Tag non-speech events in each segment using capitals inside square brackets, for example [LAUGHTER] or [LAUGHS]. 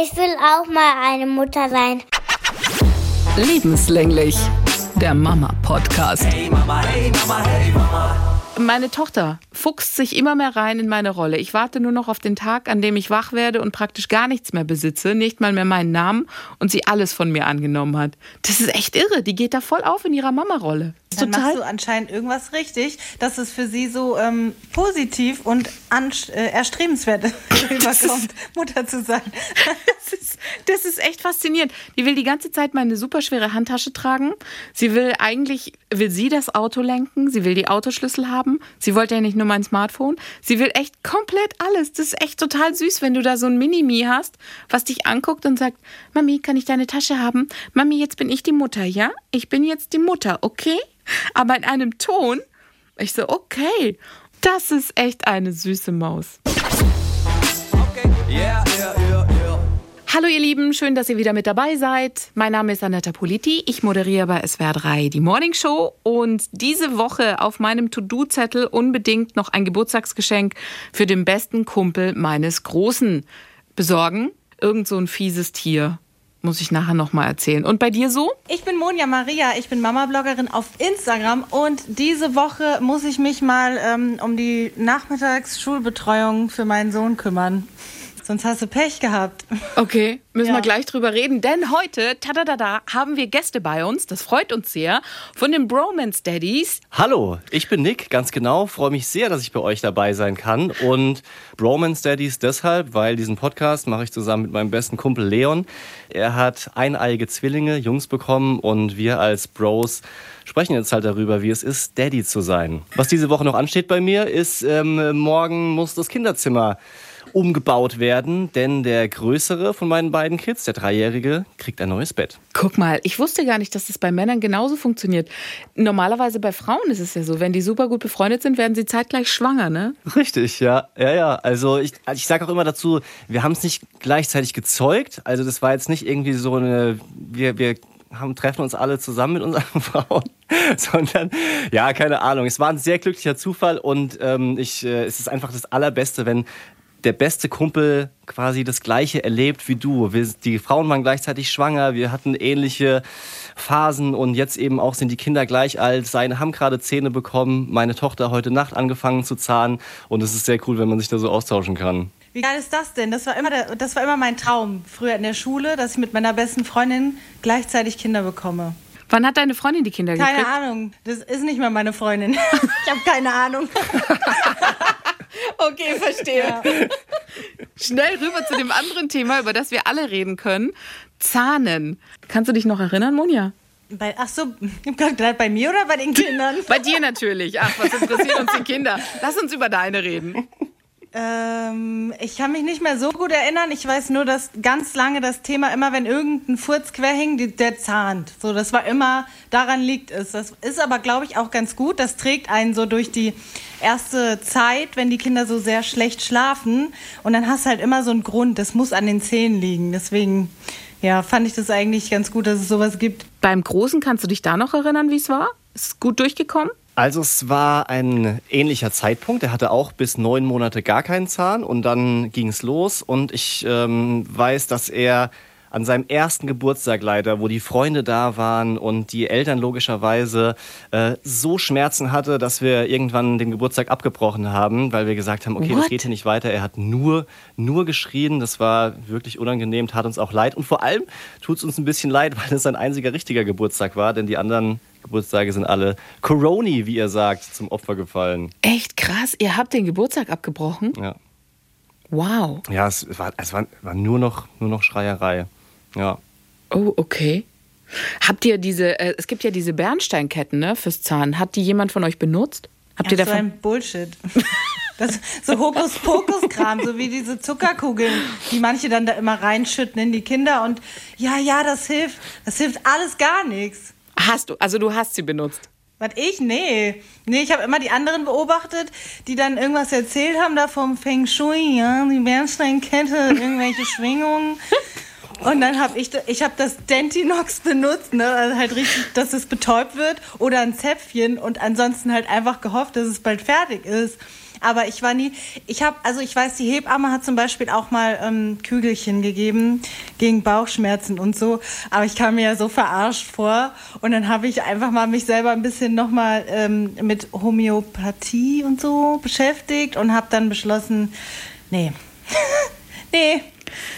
Ich will auch mal eine Mutter sein. Lebenslänglich. Der Mama-Podcast. Hey Mama, hey Mama, hey Mama. Meine Tochter fuchst sich immer mehr rein in meine Rolle. Ich warte nur noch auf den Tag, an dem ich wach werde und praktisch gar nichts mehr besitze, nicht mal mehr meinen Namen und sie alles von mir angenommen hat. Das ist echt irre. Die geht da voll auf in ihrer Mama-Rolle. Dann machst du anscheinend irgendwas richtig, dass es für sie so ähm, positiv und äh, erstrebenswert [LAUGHS] rüberkommt, [LAUGHS] Mutter zu sein. das, ist, das ist echt faszinierend. Die will die ganze Zeit meine superschwere Handtasche tragen. Sie will eigentlich, will sie das Auto lenken. Sie will die Autoschlüssel haben. Sie wollte ja nicht nur mein Smartphone. Sie will echt komplett alles. Das ist echt total süß, wenn du da so ein Mini-Mi hast, was dich anguckt und sagt, Mami, kann ich deine Tasche haben? Mami, jetzt bin ich die Mutter, ja? Ich bin jetzt die Mutter, okay? aber in einem Ton. Ich so, okay, das ist echt eine süße Maus. Okay. Yeah, Hallo ihr Lieben, schön, dass ihr wieder mit dabei seid. Mein Name ist Anetta Politi, ich moderiere bei SWR 3 die Morning Show und diese Woche auf meinem To-Do-Zettel unbedingt noch ein Geburtstagsgeschenk für den besten Kumpel meines Großen besorgen. Irgend so ein fieses Tier muss ich nachher nochmal erzählen. Und bei dir so? Ich bin Monja Maria, ich bin Mama-Bloggerin auf Instagram und diese Woche muss ich mich mal ähm, um die Nachmittagsschulbetreuung für meinen Sohn kümmern. Sonst hast du Pech gehabt. Okay, müssen ja. wir gleich drüber reden, denn heute, tadadada, haben wir Gäste bei uns, das freut uns sehr, von den Bromance Daddies. Hallo, ich bin Nick, ganz genau, freue mich sehr, dass ich bei euch dabei sein kann und Bromance Daddies deshalb, weil diesen Podcast mache ich zusammen mit meinem besten Kumpel Leon. Er hat eineiige Zwillinge, Jungs bekommen und wir als Bros sprechen jetzt halt darüber, wie es ist, Daddy zu sein. Was diese Woche noch ansteht bei mir, ist, ähm, morgen muss das Kinderzimmer umgebaut werden, denn der größere von meinen beiden Kids, der Dreijährige, kriegt ein neues Bett. Guck mal, ich wusste gar nicht, dass das bei Männern genauso funktioniert. Normalerweise bei Frauen ist es ja so, wenn die super gut befreundet sind, werden sie zeitgleich schwanger, ne? Richtig, ja. Ja, ja. Also ich, ich sage auch immer dazu, wir haben es nicht gleichzeitig gezeugt. Also das war jetzt nicht irgendwie so eine, wir, wir haben, treffen uns alle zusammen mit unseren [LAUGHS] Frauen, sondern ja, keine Ahnung. Es war ein sehr glücklicher Zufall und ähm, ich, äh, es ist einfach das Allerbeste, wenn der beste Kumpel quasi das Gleiche erlebt wie du. Wir, die Frauen waren gleichzeitig schwanger, wir hatten ähnliche Phasen und jetzt eben auch sind die Kinder gleich alt. Seine haben gerade Zähne bekommen, meine Tochter heute Nacht angefangen zu zahnen und es ist sehr cool, wenn man sich da so austauschen kann. Wie geil ist das denn? Das war, immer der, das war immer mein Traum früher in der Schule, dass ich mit meiner besten Freundin gleichzeitig Kinder bekomme. Wann hat deine Freundin die Kinder keine gekriegt? Keine Ahnung. Das ist nicht mehr meine Freundin. [LAUGHS] ich habe keine Ahnung. [LAUGHS] Okay, verstehe. Ja. Schnell rüber zu dem anderen Thema, über das wir alle reden können. Zahnen. Kannst du dich noch erinnern, Monja? Bei, ach so, bei mir oder bei den Kindern? bei dir natürlich. Ach, was interessiert uns die Kinder? Lass uns über deine reden. Ähm, ich kann mich nicht mehr so gut erinnern. Ich weiß nur, dass ganz lange das Thema immer, wenn irgendein Furz quer hing, der zahnt. So, das war immer, daran liegt es. Das ist aber, glaube ich, auch ganz gut. Das trägt einen so durch die erste Zeit, wenn die Kinder so sehr schlecht schlafen. Und dann hast du halt immer so einen Grund. Das muss an den Zähnen liegen. Deswegen, ja, fand ich das eigentlich ganz gut, dass es sowas gibt. Beim Großen kannst du dich da noch erinnern, wie es war? Ist gut durchgekommen? Also es war ein ähnlicher Zeitpunkt. Er hatte auch bis neun Monate gar keinen Zahn und dann ging es los. Und ich ähm, weiß, dass er an seinem ersten Geburtstag leider, wo die Freunde da waren und die Eltern logischerweise äh, so Schmerzen hatte, dass wir irgendwann den Geburtstag abgebrochen haben, weil wir gesagt haben, okay, What? das geht hier nicht weiter. Er hat nur, nur geschrien. Das war wirklich unangenehm, tat uns auch leid. Und vor allem tut es uns ein bisschen leid, [LAUGHS] weil es sein einziger richtiger Geburtstag war, denn die anderen Geburtstage sind alle Coroni, wie ihr sagt, zum Opfer gefallen. Echt krass, ihr habt den Geburtstag abgebrochen? Ja. Wow. Ja, es war, es war, war nur, noch, nur noch Schreierei. Ja. Oh, okay. Habt ihr diese, äh, es gibt ja diese Bernsteinketten ne, fürs Zahn. Hat die jemand von euch benutzt? Habt ja, ihr davon? So ein Bullshit. Das, so Hokuspokus-Kram, so wie diese Zuckerkugeln, die manche dann da immer reinschütten in die Kinder. Und ja, ja, das hilft. Das hilft alles gar nichts. Hast du, also du hast sie benutzt? Was ich? Nee. Nee, ich habe immer die anderen beobachtet, die dann irgendwas erzählt haben da vom Feng Shui, ja, die Bernsteinkette, irgendwelche [LAUGHS] Schwingungen. Und dann habe ich, ich habe das Dentinox benutzt, ne, also halt richtig, dass es betäubt wird oder ein Zäpfchen und ansonsten halt einfach gehofft, dass es bald fertig ist. Aber ich war nie, ich habe, also ich weiß, die Hebamme hat zum Beispiel auch mal ähm, Kügelchen gegeben gegen Bauchschmerzen und so. Aber ich kam mir ja so verarscht vor. Und dann habe ich einfach mal mich selber ein bisschen nochmal ähm, mit Homöopathie und so beschäftigt und habe dann beschlossen, nee, [LAUGHS] nee,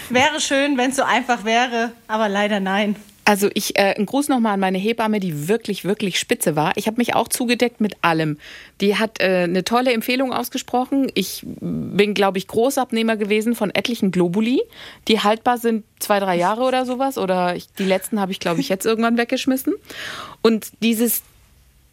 wäre schön, wenn es so einfach wäre, aber leider nein. Also ich, äh, ein Gruß nochmal an meine Hebamme, die wirklich, wirklich spitze war. Ich habe mich auch zugedeckt mit allem. Die hat äh, eine tolle Empfehlung ausgesprochen. Ich bin, glaube ich, Großabnehmer gewesen von etlichen Globuli, die haltbar sind zwei, drei Jahre oder sowas. Oder ich, die letzten habe ich, glaube ich, jetzt irgendwann weggeschmissen. Und dieses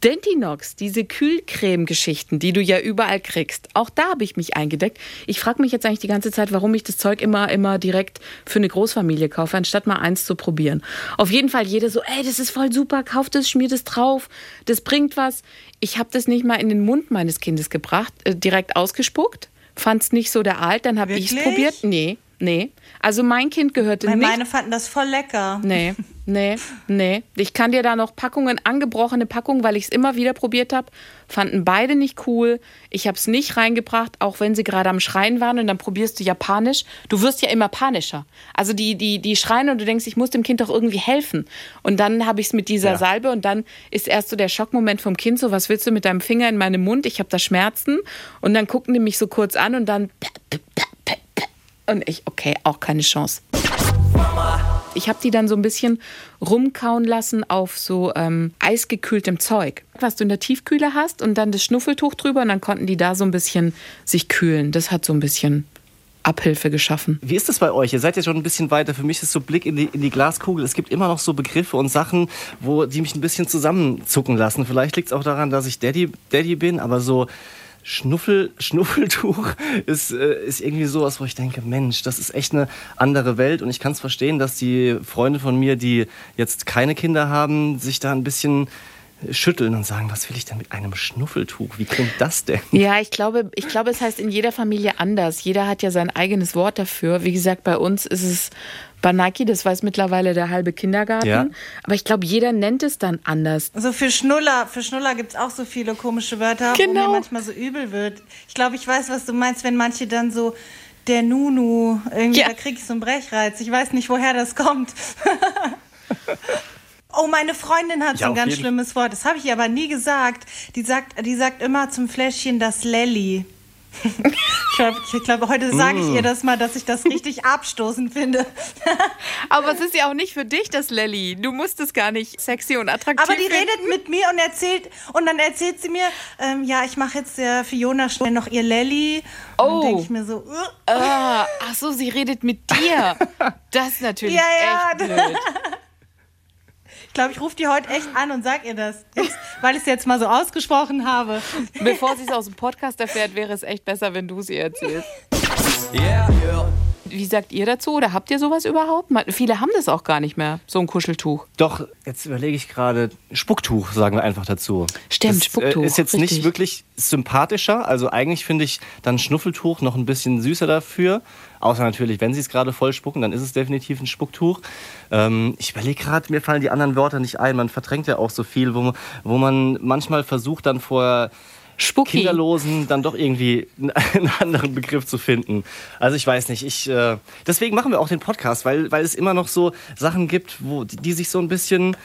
Dentinox, diese Kühlcreme-Geschichten, die du ja überall kriegst, auch da habe ich mich eingedeckt. Ich frage mich jetzt eigentlich die ganze Zeit, warum ich das Zeug immer, immer direkt für eine Großfamilie kaufe, anstatt mal eins zu probieren. Auf jeden Fall jeder so, ey, das ist voll super, kauf das, schmier das drauf, das bringt was. Ich habe das nicht mal in den Mund meines Kindes gebracht, äh, direkt ausgespuckt, fand es nicht so der Alt, dann habe ich es probiert. Nee, nee. Also mein Kind gehörte Weil nicht meine fanden das voll lecker. Nee, nee, nee. Ich kann dir da noch Packungen, angebrochene Packungen, weil ich es immer wieder probiert habe, fanden beide nicht cool. Ich habe es nicht reingebracht, auch wenn sie gerade am Schreien waren und dann probierst du Japanisch. Du wirst ja immer panischer. Also die, die, die schreien und du denkst, ich muss dem Kind doch irgendwie helfen. Und dann habe ich es mit dieser Ja. Salbe und dann ist erst so der Schockmoment vom Kind, so was willst du mit deinem Finger in meinem Mund? Ich habe da Schmerzen. Und dann gucken die mich so kurz an und dann und ich, okay, auch keine Chance. Ich habe die dann so ein bisschen rumkauen lassen auf so ähm, eisgekühltem Zeug, was du in der Tiefkühle hast und dann das Schnuffeltuch drüber und dann konnten die da so ein bisschen sich kühlen. Das hat so ein bisschen Abhilfe geschaffen. Wie ist das bei euch? Ihr seid ja schon ein bisschen weiter. Für mich ist so Blick in die, in die Glaskugel. Es gibt immer noch so Begriffe und Sachen, wo die mich ein bisschen zusammenzucken lassen. Vielleicht liegt es auch daran, dass ich Daddy, Daddy bin, aber so Schnuffel, Schnuffeltuch ist, äh, ist irgendwie sowas, wo ich denke, Mensch, das ist echt eine andere Welt. Und ich kann es verstehen, dass die Freunde von mir, die jetzt keine Kinder haben, sich da ein bisschen schütteln und sagen, was will ich denn mit einem Schnuffeltuch? Wie klingt das denn? Ja, ich glaube, ich glaube, es heißt in jeder Familie anders. Jeder hat ja sein eigenes Wort dafür. Wie gesagt, bei uns ist es Banaki, das weiß mittlerweile der halbe Kindergarten. Ja. Aber ich glaube, jeder nennt es dann anders. So für Schnuller, für Schnuller gibt es auch so viele komische Wörter, wo Genau. mir manchmal so übel wird. Ich glaube, ich weiß, was du meinst, wenn manche dann so der Nunu, irgendwie, Ja. da krieg ich so einen Brechreiz. Ich weiß nicht, woher das kommt. [LAUGHS] Oh, meine Freundin hat Ja, so ein ganz schlimmes Wort. Das habe ich aber nie gesagt. Die sagt, die sagt immer zum Fläschchen das Lelly. [LAUGHS] ich glaube, heute sage Mm. ich ihr das mal, dass ich das richtig [LAUGHS] abstoßend finde. [LAUGHS] Aber es ist ja auch nicht für dich das Lelly. Du musst es gar nicht sexy und attraktiv Aber die finden. redet mit mir und erzählt und dann erzählt sie mir, ähm, ja, ich mache jetzt der Fiona schnell noch ihr Lelly. Und Oh. dann denke ich mir so, uh, Ah, ach so, sie redet mit dir. Das ist natürlich Ja, ja. echt blöd. Ich glaube, ich rufe die heute echt an und sag ihr das, jetzt, weil ich es jetzt mal so ausgesprochen habe. Bevor sie es aus dem Podcast erfährt, wäre es echt besser, wenn du sie erzählst. Yeah, yeah. Wie sagt ihr dazu oder habt ihr sowas überhaupt? Man- Viele haben das auch gar nicht mehr, so ein Kuscheltuch. Doch, jetzt überlege ich gerade, Spucktuch sagen wir einfach dazu. Stimmt, das, Spucktuch, Äh, ist jetzt richtig. nicht wirklich sympathischer. Also eigentlich finde ich dann Schnuffeltuch noch ein bisschen süßer dafür. Außer natürlich, wenn sie es gerade voll spucken, dann ist es definitiv ein Spucktuch. Ähm, ich überlege gerade, mir fallen die anderen Wörter nicht ein. Man verdrängt ja auch so viel, wo, wo man manchmal versucht dann vor Spucki. Kinderlosen dann doch irgendwie [LAUGHS] einen, anderen Begriff zu finden. Also ich weiß nicht. Ich, äh, deswegen machen wir auch den Podcast, weil, weil es immer noch so Sachen gibt, wo, die, die sich so ein bisschen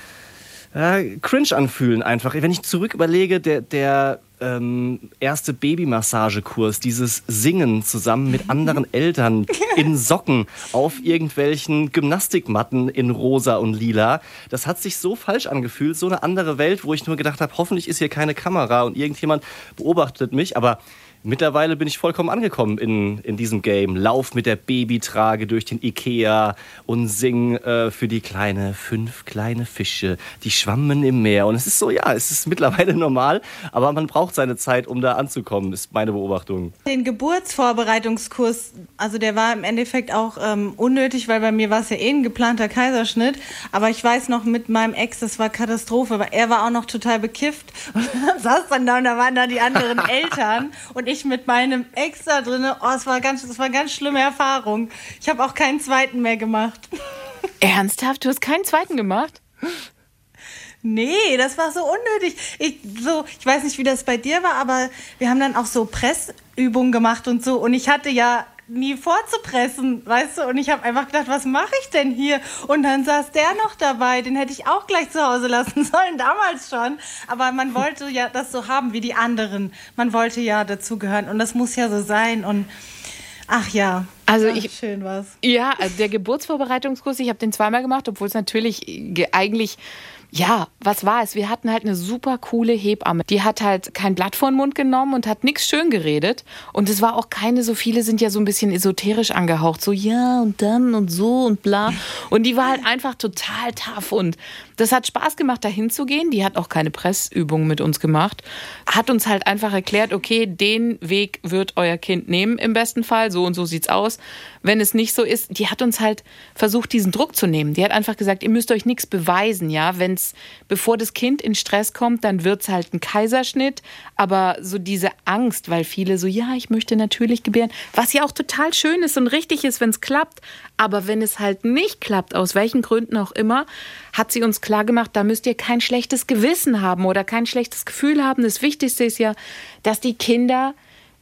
äh, cringe anfühlen einfach. Wenn ich zurück überlege, der, der ähm, erste Babymassagekurs, dieses Singen zusammen mit anderen [LAUGHS] Eltern in Socken auf irgendwelchen Gymnastikmatten in rosa und lila, das hat sich so falsch angefühlt, so eine andere Welt, wo ich nur gedacht habe, hoffentlich ist hier keine Kamera und irgendjemand beobachtet mich, aber Mittlerweile bin ich vollkommen angekommen in, in diesem Game. Lauf mit der Babytrage durch den Ikea und sing äh, für die kleine fünf kleine Fische, die schwammen im Meer. Und es ist so, ja, es ist mittlerweile [LAUGHS] normal, aber man braucht seine Zeit, um da anzukommen, ist meine Beobachtung. Den Geburtsvorbereitungskurs, also der war im Endeffekt auch ähm, unnötig, weil bei mir war es ja eh ein geplanter Kaiserschnitt. Aber ich weiß noch mit meinem Ex, das war Katastrophe, weil er war auch noch total bekifft. Und [LAUGHS] saß dann da und da waren da die anderen [LAUGHS] Eltern und ich mit meinem Ex da drin. Oh, es war ganz, es war eine ganz schlimme Erfahrung. Ich habe auch keinen zweiten mehr gemacht. [LAUGHS] Ernsthaft? Du hast keinen zweiten gemacht? Nee, das war so unnötig. Ich, so, ich weiß nicht, wie das bei dir war, aber wir haben dann auch so Pressübungen gemacht und so. Und ich hatte ja nie vorzupressen, weißt du? Und ich habe einfach gedacht, was mache ich denn hier? Und dann saß der noch dabei, den hätte ich auch gleich zu Hause lassen [LAUGHS] sollen, damals schon. Aber man wollte ja das so haben wie die anderen. Man wollte ja dazugehören und das muss ja so sein. Und ach ja, Also ach, ich- schön was. Ja, also der Geburtsvorbereitungskurs, ich habe den zweimal gemacht, obwohl es natürlich ge- eigentlich, ja, was war es? Wir hatten halt eine super coole Hebamme. Die hat halt kein Blatt vor den Mund genommen und hat nichts schön geredet. Und es war auch keine, so viele sind ja so ein bisschen esoterisch angehaucht. So, ja, und dann und so und bla. Und die war halt einfach total tough. Und das hat Spaß gemacht, da hinzugehen. Die hat auch keine Pressübungen mit uns gemacht. Hat uns halt einfach erklärt, okay, den Weg wird euer Kind nehmen im besten Fall. So und so sieht's aus. Wenn es nicht so ist, die hat uns halt versucht, diesen Druck zu nehmen. Die hat einfach gesagt, ihr müsst euch nichts beweisen, ja. Wenn's, bevor das Kind in Stress kommt, dann wird's halt ein Kaiserschnitt. Aber so diese Angst, weil viele so, ja, ich möchte natürlich gebären, was ja auch total schön ist und richtig ist, wenn's klappt. Aber wenn es halt nicht klappt, aus welchen Gründen auch immer, hat sie uns klar gemacht, da müsst ihr kein schlechtes Gewissen haben oder kein schlechtes Gefühl haben. Das Wichtigste ist ja, dass die Kinder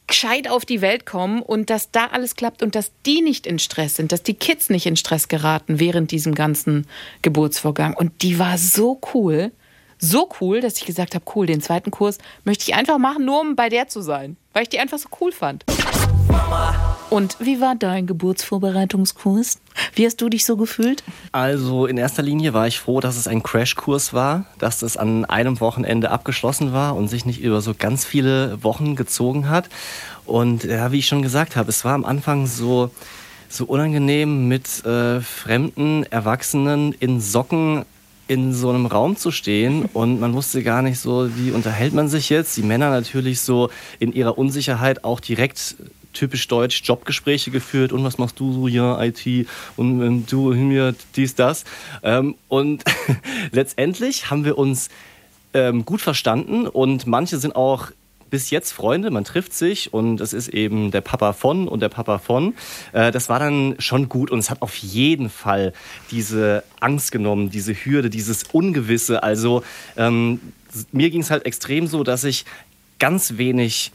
gescheit auf die Welt kommen und dass da alles klappt und dass die nicht in Stress sind, dass die Kids nicht in Stress geraten während diesem ganzen Geburtsvorgang. Und die war so cool, so cool, dass ich gesagt habe, cool, den zweiten Kurs möchte ich einfach machen, nur um bei der zu sein, weil ich die einfach so cool fand. Und wie war dein Geburtsvorbereitungskurs? Wie hast du dich so gefühlt? Also in erster Linie war ich froh, dass es ein Crashkurs war, dass es an einem Wochenende abgeschlossen war und sich nicht über so ganz viele Wochen gezogen hat. Und ja, wie ich schon gesagt habe, es war am Anfang so, so unangenehm mit äh, fremden Erwachsenen in Socken in so einem Raum zu stehen und man wusste gar nicht so, wie unterhält man sich jetzt. Die Männer natürlich so in ihrer Unsicherheit auch direkt typisch deutsch Jobgespräche geführt und was machst du so, ja, IT und ähm, du mir dies, das. Ähm, und [LAUGHS] letztendlich haben wir uns ähm, gut verstanden und manche sind auch bis jetzt Freunde, man trifft sich und es ist eben der Papa von und der Papa von. Äh, das war dann schon gut und es hat auf jeden Fall diese Angst genommen, diese Hürde, dieses Ungewisse. Also ähm, mir ging es halt extrem so, dass ich ganz wenig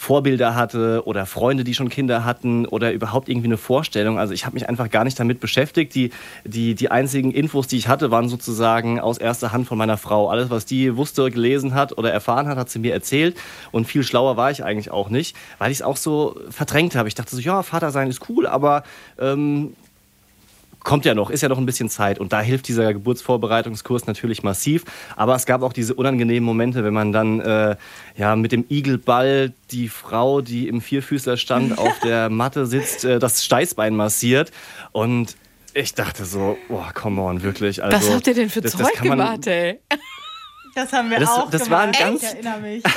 Vorbilder hatte oder Freunde, die schon Kinder hatten oder überhaupt irgendwie eine Vorstellung. Also ich habe mich einfach gar nicht damit beschäftigt. Die, die, die einzigen Infos, die ich hatte, waren sozusagen aus erster Hand von meiner Frau. Alles, was die wusste, gelesen hat oder erfahren hat, hat sie mir erzählt. Und viel schlauer war ich eigentlich auch nicht, weil ich es auch so verdrängt habe. Ich dachte so, ja, Vater sein ist cool, aber ähm, kommt ja noch, ist ja noch ein bisschen Zeit. Und da hilft dieser Geburtsvorbereitungskurs natürlich massiv. Aber es gab auch diese unangenehmen Momente, wenn man dann äh, ja, mit dem Igelball die Frau, die im Vierfüßlerstand auf [LAUGHS] der Matte sitzt, äh, das Steißbein massiert. Und ich dachte so, oh, come on, wirklich. Also, Was habt ihr denn für das- das Zeug kann man- gemacht, ey? [LAUGHS] Das haben wir Das- auch das gemacht. war ein ganz- ich erinnere mich. [LAUGHS]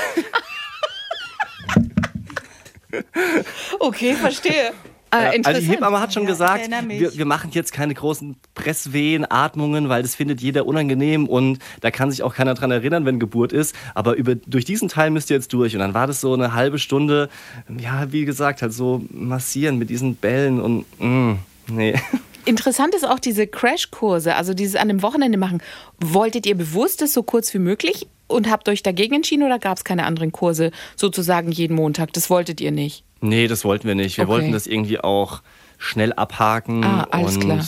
Okay, verstehe. Äh, Also die. Hebamme hat schon Ja, gesagt, wir, wir machen jetzt keine großen Presswehen, Atmungen, weil das findet jeder unangenehm und da kann sich auch keiner dran erinnern, wenn Geburt ist. Aber über, durch diesen Teil müsst ihr jetzt durch. Und dann war das so eine halbe Stunde, ja, wie gesagt, halt so massieren mit diesen Bällen und mm, nee. [LAUGHS] Interessant ist auch diese Crashkurse, also dieses an dem Wochenende machen. Wolltet ihr bewusst das so kurz wie möglich und habt euch dagegen entschieden oder gab es keine anderen Kurse sozusagen jeden Montag? Das wolltet ihr nicht. Nee, das wollten wir nicht. Wir Okay. wollten das irgendwie auch schnell abhaken. Ah, alles und klar.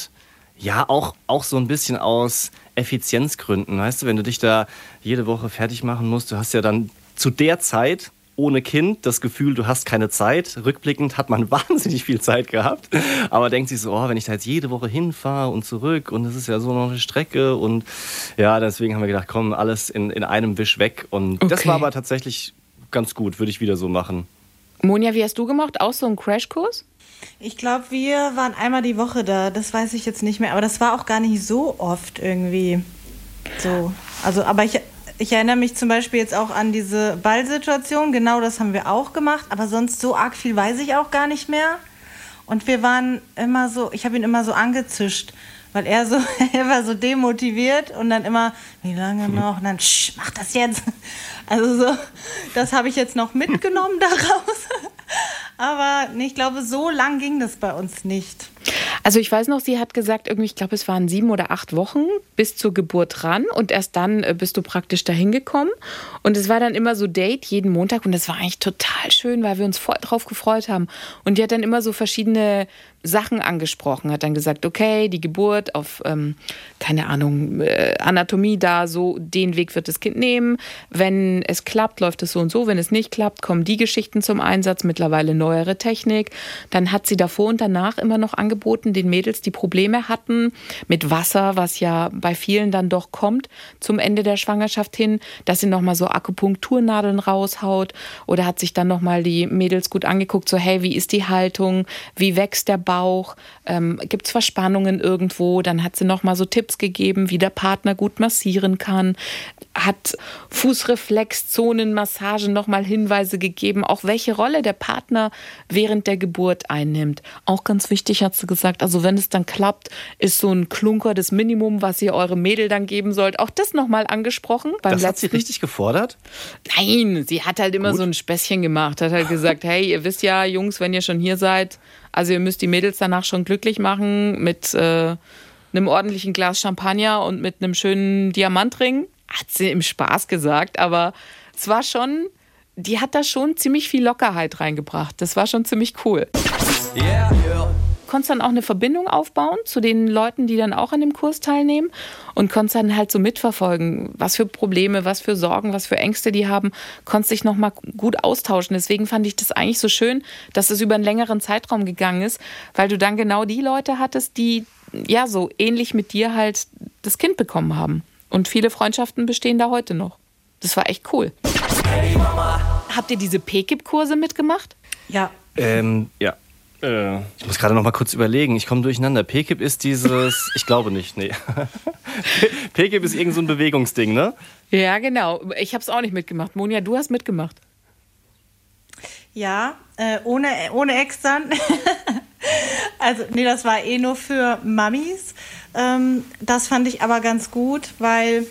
Ja, auch, auch so ein bisschen aus Effizienzgründen. Weißt du, wenn du dich da jede Woche fertig machen musst, du hast ja dann zu der Zeit ohne Kind das Gefühl, du hast keine Zeit. Rückblickend hat man [LAUGHS] wahnsinnig viel Zeit gehabt. Aber denkt sich so, oh, wenn ich da jetzt jede Woche hinfahre und zurück und das ist ja so noch eine Strecke und ja, deswegen haben wir gedacht, komm, alles in, in einem Wisch weg. Und das Okay. war aber tatsächlich ganz gut, würde ich wieder so machen. Monja, wie hast du gemacht? Auch so ein Crashkurs? Ich glaube, wir waren einmal die Woche da. Das weiß ich jetzt nicht mehr. Aber das war auch gar nicht so oft irgendwie. So. Also, aber ich, ich erinnere mich zum Beispiel jetzt auch an diese Ballsituation. Genau das haben wir auch gemacht. Aber sonst so arg viel weiß ich auch gar nicht mehr. Und wir waren immer so, ich habe ihn immer so angezischt. Weil er so, [LAUGHS] er war so demotiviert und dann immer, wie lange noch? Und dann, Sch, mach das jetzt. [LAUGHS] Also so, das habe ich jetzt noch mitgenommen [LAUGHS] daraus. Aber ich glaube, so lang ging das bei uns nicht. Also ich weiß noch, sie hat gesagt, irgendwie, ich glaube, es waren sieben oder acht Wochen bis zur Geburt ran und erst dann äh, bist du praktisch dahin gekommen. Und es war dann immer so Date jeden Montag und das war eigentlich total schön, weil wir uns voll drauf gefreut haben. Und die hat dann immer so verschiedene Sachen angesprochen, hat dann gesagt, okay, die Geburt auf, ähm, keine Ahnung, äh, Anatomie da, so den Weg wird das Kind nehmen. Wenn es klappt, läuft es so und so. Wenn es nicht klappt, kommen die Geschichten zum Einsatz, mittlerweile neuere Technik. Dann hat sie davor und danach immer noch angeboten, den Mädels, die Probleme hatten mit Wasser, was ja bei vielen dann doch kommt zum Ende der Schwangerschaft hin, dass sie nochmal so Akupunkturnadeln raushaut oder hat sich dann nochmal die Mädels gut angeguckt, so hey, wie ist die Haltung, wie wächst der Bauch, Bauch, ähm, gibt es Verspannungen irgendwo, dann hat sie noch mal so Tipps gegeben, wie der Partner gut massieren kann, hat Fußreflexzonenmassagen noch mal Hinweise gegeben, auch welche Rolle der Partner während der Geburt einnimmt. Auch ganz wichtig hat sie gesagt, also wenn es dann klappt, ist so ein Klunker das Minimum, was ihr eure Mädel dann geben sollt. Auch das noch mal angesprochen. Beim das letzten. hat sie richtig gefordert? Nein, sie hat halt immer Gut. so ein Späßchen gemacht, hat halt gesagt, hey, ihr wisst ja, Jungs, wenn ihr schon hier seid, also ihr müsst die Mädels danach schon glücklich machen mit äh, einem ordentlichen Glas Champagner und mit einem schönen Diamantring. Hat sie im Spaß gesagt, aber es war schon, die hat da schon ziemlich viel Lockerheit reingebracht. Das war schon ziemlich cool. Yeah, konntest dann auch eine Verbindung aufbauen zu den Leuten, die dann auch an dem Kurs teilnehmen und konntest dann halt so mitverfolgen, was für Probleme, was für Sorgen, was für Ängste die haben, konntest dich nochmal gut austauschen. Deswegen fand ich das eigentlich so schön, dass es über einen längeren Zeitraum gegangen ist, weil du dann genau die Leute hattest, die ja so ähnlich mit dir halt das Kind bekommen haben. Und viele Freundschaften bestehen da heute noch. Das war echt cool. Hey Habt ihr diese PKIP-Kurse mitgemacht? Ja. Ähm, ja. Äh, ich muss gerade noch mal kurz überlegen. Ich komme durcheinander. PKIP ist dieses, [LAUGHS] ich glaube nicht, nee. [LAUGHS] PKIP ist irgend so ein Bewegungsding, ne? Ja, genau. Ich habe es auch nicht mitgemacht. Monja, du hast mitgemacht. Ja, äh, ohne, ohne extern. [LAUGHS] also, nee, das war eh nur für Mamis. Ähm, das fand ich aber ganz gut, weil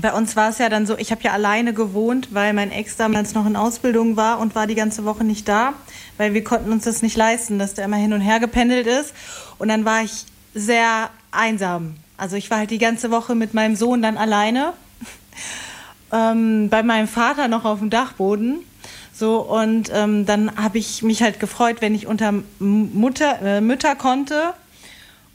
bei uns war es ja dann so, ich habe ja alleine gewohnt, weil mein Ex damals noch in Ausbildung war und war die ganze Woche nicht da, weil wir konnten uns das nicht leisten, dass der immer hin und her gependelt ist. Und dann war ich sehr einsam. Also ich war halt die ganze Woche mit meinem Sohn dann alleine. [LAUGHS] ähm, bei meinem Vater noch auf dem Dachboden. So, und ähm, dann habe ich mich halt gefreut, wenn ich unter Mutter, äh, Mütter konnte.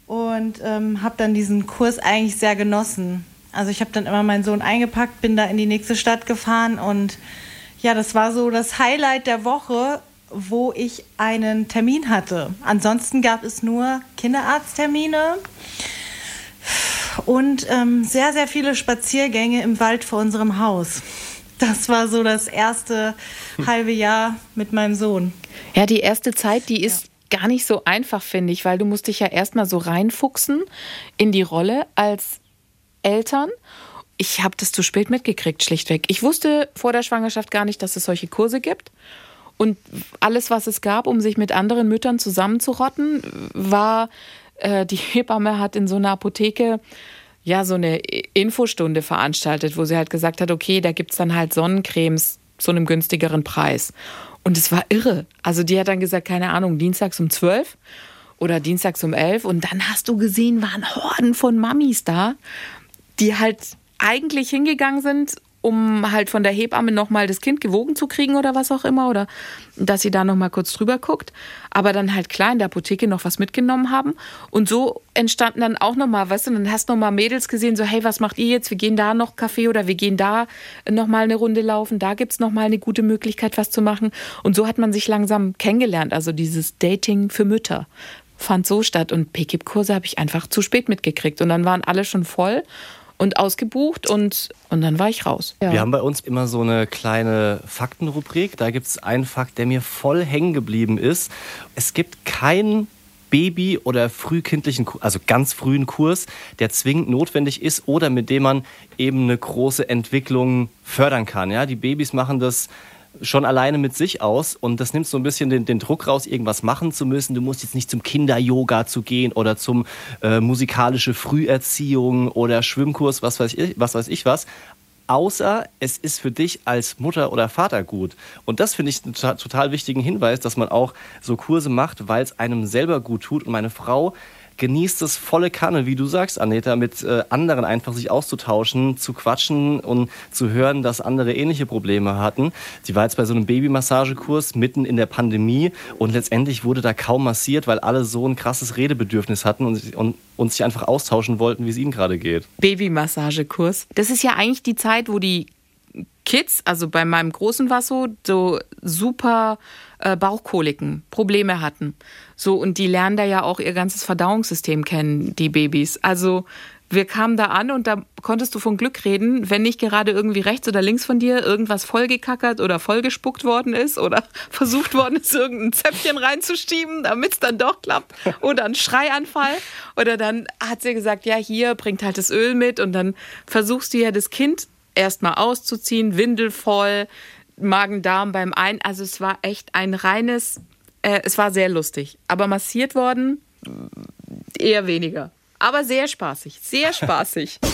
Und ähm, habe dann diesen Kurs eigentlich sehr genossen. Also ich habe dann immer meinen Sohn eingepackt, bin da in die nächste Stadt gefahren und ja, das war so das Highlight der Woche, wo ich einen Termin hatte. Ansonsten gab es nur Kinderarzttermine und ähm, sehr, sehr viele Spaziergänge im Wald vor unserem Haus. Das war so das erste halbe Jahr mit meinem Sohn. Ja, die erste Zeit, die ist ja. gar nicht so einfach, finde ich, weil du musst dich ja erstmal so reinfuchsen in die Rolle als Eltern. Ich habe das zu spät mitgekriegt, schlichtweg. Ich wusste vor der Schwangerschaft gar nicht, dass es solche Kurse gibt. Und alles, was es gab, um sich mit anderen Müttern zusammenzurotten, war, äh, die [LAUGHS] Hebamme hat in so einer Apotheke ja so eine Infostunde veranstaltet, wo sie halt gesagt hat, okay, da gibt es dann halt Sonnencremes zu einem günstigeren Preis. Und es war irre. Also die hat dann gesagt, keine Ahnung, dienstags um 12 oder dienstags um 11 und dann hast du gesehen, waren Horden von Mamis da die halt eigentlich hingegangen sind, um halt von der Hebamme nochmal das Kind gewogen zu kriegen oder was auch immer oder dass sie da nochmal kurz drüber guckt, aber dann halt klar in der Apotheke noch was mitgenommen haben. Und so entstanden dann auch nochmal, weißt du, dann hast du nochmal Mädels gesehen, so hey, was macht ihr jetzt, wir gehen da noch Kaffee oder wir gehen da nochmal eine Runde laufen, da gibt's nochmal eine gute Möglichkeit, was zu machen. Und so hat man sich langsam kennengelernt, also dieses Dating für Mütter fand so statt. Und PKIP-Kurse habe ich einfach zu spät mitgekriegt. Und dann waren alle schon voll und ausgebucht und, und dann war ich raus. Ja. Wir haben bei uns immer so eine kleine Faktenrubrik. Da gibt es einen Fakt, der mir voll hängen geblieben ist. Es gibt keinen Baby- oder frühkindlichen, also ganz frühen Kurs, der zwingend notwendig ist oder mit dem man eben eine große Entwicklung fördern kann. Ja, die Babys machen das schon alleine mit sich aus und das nimmt so ein bisschen den, den Druck raus, irgendwas machen zu müssen. Du musst jetzt nicht zum Kinder-Yoga zu gehen oder zum äh, musikalische Früherziehung oder Schwimmkurs, was weiß ich, was weiß ich was. außer es ist für dich als Mutter oder Vater gut. Und das finde ich einen total wichtigen Hinweis, dass man auch so Kurse macht, weil es einem selber gut tut. Und meine Frau genießt es volle Kanne, wie du sagst, Aneta, mit äh, anderen einfach sich auszutauschen, zu quatschen und zu hören, dass andere ähnliche Probleme hatten. Sie war jetzt bei so einem Babymassagekurs mitten in der Pandemie und letztendlich wurde da kaum massiert, weil alle so ein krasses Redebedürfnis hatten und, und, und sich einfach austauschen wollten, wie es ihnen gerade geht. Babymassagekurs. Das ist ja eigentlich die Zeit, wo die Kids, also bei meinem Großen war es so, so super äh, Bauchkoliken, Probleme hatten. So, und die lernen da ja auch ihr ganzes Verdauungssystem kennen, die Babys. Also wir kamen da an und da konntest du von Glück reden, wenn nicht gerade irgendwie rechts oder links von dir irgendwas vollgekackert oder vollgespuckt worden ist oder [LAUGHS] versucht worden ist, irgendein Zäpfchen reinzuschieben, damit es dann doch klappt. Oder ein Schreianfall. Oder dann hat sie gesagt, ja, hier, bringt halt das Öl mit und dann versuchst du ja das Kind erstmal auszuziehen, Windel voll, Magen-Darm beim Ein. Also es war echt ein reines, äh, es war sehr lustig. Aber massiert worden eher weniger. Aber sehr spaßig, sehr spaßig. [LAUGHS]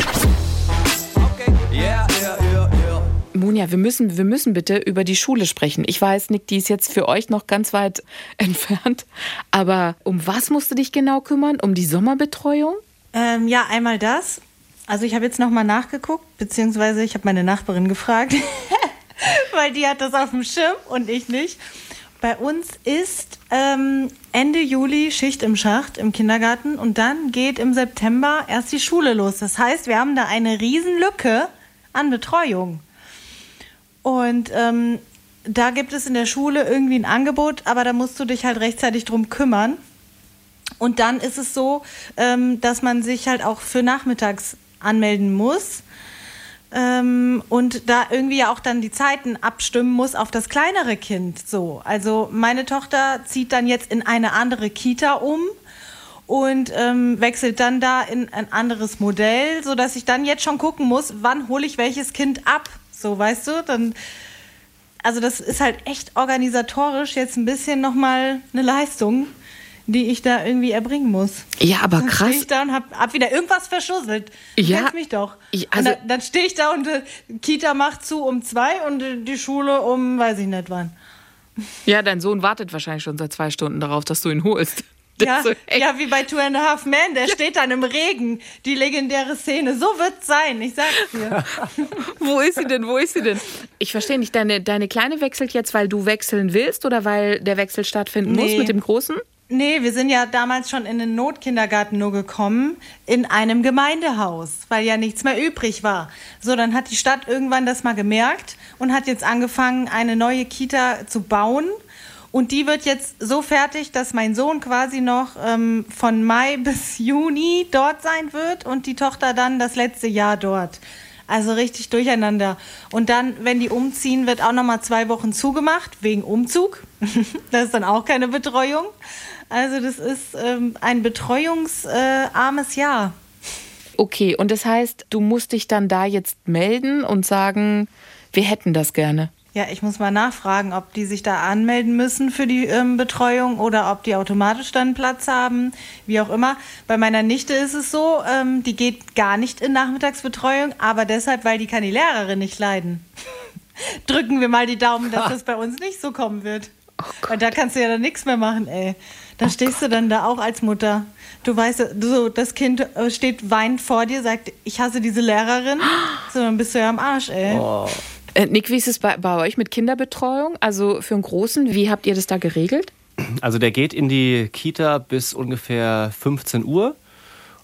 Okay. Yeah, yeah, yeah, yeah. Monja, wir müssen, wir müssen bitte über die Schule sprechen. Ich weiß, Nick, die ist jetzt für euch noch ganz weit [LAUGHS] entfernt. Aber um was musst du dich genau kümmern? Um die Sommerbetreuung? Ähm, ja, einmal das. Also ich habe jetzt nochmal nachgeguckt, beziehungsweise ich habe meine Nachbarin gefragt, [LAUGHS] weil die hat das auf dem Schirm und ich nicht. Bei uns ist ähm, Ende Juli Schicht im Schacht im Kindergarten und dann geht im September erst die Schule los. Das heißt, wir haben da eine Riesenlücke an Betreuung. Und ähm, da gibt es in der Schule irgendwie ein Angebot, aber da musst du dich halt rechtzeitig drum kümmern. Und dann ist es so, ähm, dass man sich halt auch für nachmittags anmelden muss ähm, und da irgendwie ja auch dann die Zeiten abstimmen muss auf das kleinere Kind. So, also meine Tochter zieht dann jetzt in eine andere Kita um und ähm, wechselt dann da in ein anderes Modell, so dass ich dann jetzt schon gucken muss, wann hole ich welches Kind ab. So, weißt du, dann also das ist halt echt organisatorisch jetzt ein bisschen nochmal eine Leistung die ich da irgendwie erbringen muss. Ja, aber dann krass. Stehe ich da und hab, hab wieder irgendwas verschusselt. Du Ja. kennst mich doch. Ich- also- und dann, dann stehe ich da und äh, Kita macht zu um zwei und äh, die Schule um weiß ich nicht wann. [LAUGHS] Ja, dein Sohn wartet wahrscheinlich schon seit zwei Stunden darauf, dass du ihn holst. [LAUGHS] Ja, so ja, wie bei Two and a Half Men, der steht dann im Regen. Die legendäre Szene. So wird's sein, ich sag's dir. [LAUGHS] Wo ist sie denn? Wo ist sie denn? Ich verstehe nicht. Deine, deine Kleine wechselt jetzt, weil du wechseln willst oder weil der Wechsel stattfinden muss Nee. mit dem Großen? Nee, wir sind ja damals schon in den Notkindergarten nur gekommen, in einem Gemeindehaus, weil ja nichts mehr übrig war. So, dann hat die Stadt irgendwann das mal gemerkt und hat jetzt angefangen, eine neue Kita zu bauen. Und die wird jetzt so fertig, dass mein Sohn quasi noch ähm, von Mai [LAUGHS] bis Juni dort sein wird und die Tochter dann das letzte Jahr dort. Also richtig durcheinander. Und dann, wenn die umziehen, wird auch noch mal zwei Wochen zugemacht wegen Umzug. [LAUGHS] das ist dann auch keine Betreuung. Also das ist ähm, ein betreuungsarmes Jahr. Okay, und das heißt, du musst dich dann da jetzt melden und sagen, wir hätten das gerne. Ja, ich muss mal nachfragen, ob die sich da anmelden müssen für die ähm, Betreuung oder ob die automatisch dann Platz haben, wie auch immer. Bei meiner Nichte ist es so, ähm, die geht gar nicht in Nachmittagsbetreuung, aber deshalb, weil die kann die Lehrerin nicht leiden. [LAUGHS] Drücken wir mal die Daumen, dass das bei uns nicht so kommen wird. Weil da kannst du ja dann nichts mehr machen, ey. Da stehst du dann da auch als Mutter. Du weißt, so, das Kind äh, steht weinend vor dir, sagt, ich hasse diese Lehrerin. So, dann bist du ja am Arsch, ey. Äh, Nick, wie ist es bei, bei euch mit Kinderbetreuung? Also für einen Großen, wie habt ihr das da geregelt? Also der geht in die Kita bis ungefähr 15 Uhr.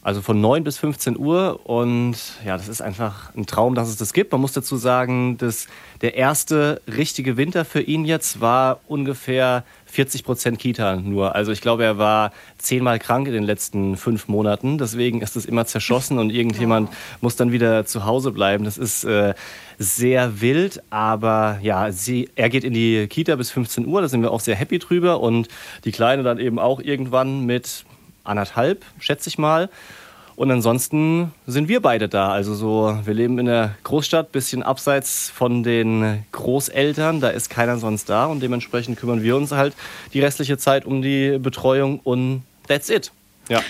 Also von 9 bis 15 Uhr. Und ja, das ist einfach ein Traum, dass es das gibt. Man muss dazu sagen, dass der erste richtige Winter für ihn jetzt war ungefähr 40 Prozent Kita nur. Also ich glaube, er war zehnmal krank in den letzten fünf Monaten. Deswegen ist es immer zerschossen und irgendjemand [LAUGHS] muss dann wieder zu Hause bleiben. Das ist äh, sehr wild, aber ja, sie, er geht in die Kita bis 15 Uhr. Da sind wir auch sehr happy drüber. Und die Kleine dann eben auch irgendwann mit anderthalb, schätze ich mal. Und ansonsten sind wir beide da. Also so, wir leben in der Großstadt, bisschen abseits von den Großeltern. Da ist keiner sonst da und dementsprechend kümmern wir uns halt die restliche Zeit um die Betreuung und that's it. Ja.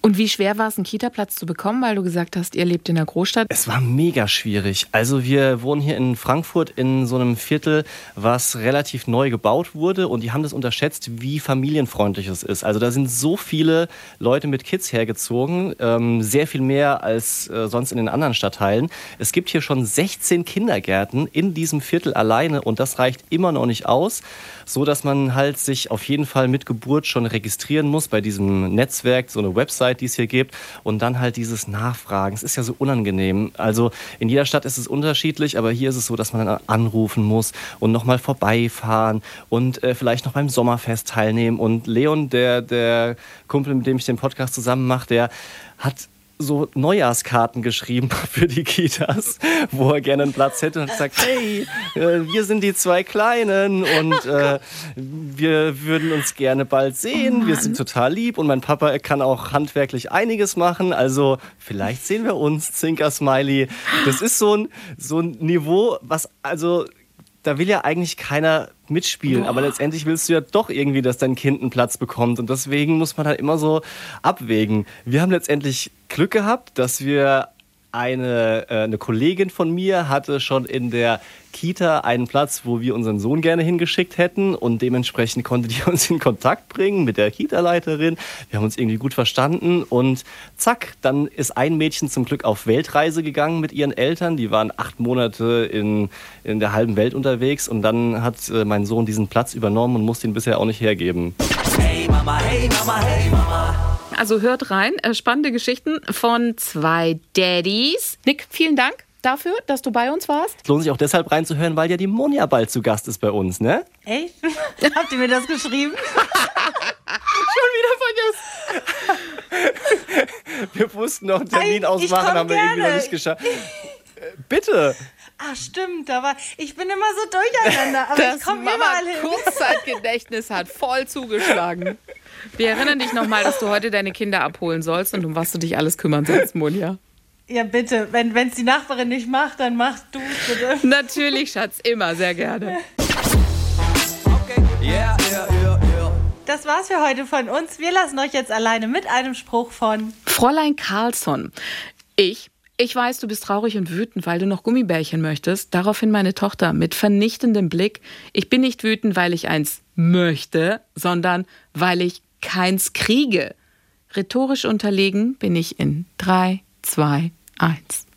Und wie schwer war es, einen Kita-Platz zu bekommen, weil du gesagt hast, ihr lebt in der Großstadt? Es war mega schwierig. Also wir wohnen hier in Frankfurt in so einem Viertel, was relativ neu gebaut wurde und die haben das unterschätzt, wie familienfreundlich es ist. Also da sind so viele Leute mit Kids hergezogen, ähm, sehr viel mehr als äh, sonst in den anderen Stadtteilen. Es gibt hier schon 16 Kindergärten in diesem Viertel alleine und das reicht immer noch nicht aus, so dass man halt sich auf jeden Fall mit Geburt schon registrieren muss bei diesem Netzwerk, so eine Website die es hier gibt. Und dann halt dieses Nachfragen. Es ist ja so unangenehm. Also in jeder Stadt ist es unterschiedlich, aber hier ist es so, dass man dann anrufen muss und nochmal vorbeifahren und äh, vielleicht noch beim Sommerfest teilnehmen. Und Leon, der, der Kumpel, mit dem ich den Podcast zusammen mache, der hat so Neujahrskarten geschrieben [LAUGHS] für die Kitas, wo er gerne einen Platz hätte und sagt, hey, äh, wir sind die zwei Kleinen und äh, wir würden uns gerne bald sehen. Oh wir sind total lieb und mein Papa kann auch handwerklich einiges machen. Also vielleicht sehen wir uns, Zinker Smiley. Das ist so ein, so ein Niveau, was also da will ja eigentlich keiner mitspielen, Boah. aber letztendlich willst du ja doch irgendwie, dass dein Kind einen Platz bekommt und deswegen muss man halt immer so abwägen. Wir haben letztendlich Glück gehabt, dass wir eine, äh, eine Kollegin von mir hatte schon in der Kita einen Platz, wo wir unseren Sohn gerne hingeschickt hätten und dementsprechend konnte die [LAUGHS] uns in Kontakt bringen mit der Kita-Leiterin. Wir haben uns irgendwie gut verstanden und zack, dann ist ein Mädchen zum Glück auf Weltreise gegangen mit ihren Eltern. Die waren acht Monate in, in der halben Welt unterwegs und dann hat äh, mein Sohn diesen Platz übernommen und musste ihn bisher auch nicht hergeben. Hey Mama, hey Mama, hey Mama. Also hört rein. Äh, spannende Geschichten von zwei Daddies. Nick, vielen Dank dafür, dass du bei uns warst. Es lohnt sich auch deshalb reinzuhören, weil ja die Monja bald zu Gast ist bei uns, ne? Echt? [LAUGHS] Habt ihr mir das geschrieben? [LAUGHS] Schon wieder vergessen. [LAUGHS] wir mussten noch einen Termin ausmachen, haben wir irgendwie noch nicht geschafft. Äh, bitte. Ah, stimmt, da war ich bin immer so durcheinander, aber das ich komme überall hin. Kurzzeitgedächtnis hat voll zugeschlagen. Wir erinnern dich nochmal, dass du heute deine Kinder abholen sollst und um was du dich alles kümmern sollst, Monja. Ja, bitte. Wenn es die Nachbarin nicht macht, dann machst du bitte. Natürlich, Schatz, immer, sehr gerne. Okay. Yeah, yeah, yeah, yeah. Das war's für heute von uns. Wir lassen euch jetzt alleine mit einem Spruch von Fräulein Carlsson. Ich ich weiß, du bist traurig und wütend, weil du noch Gummibärchen möchtest. Daraufhin meine Tochter mit vernichtendem Blick. Ich bin nicht wütend, weil ich eins möchte, sondern weil ich keins kriege. Rhetorisch unterlegen bin ich in 3, 2, 1.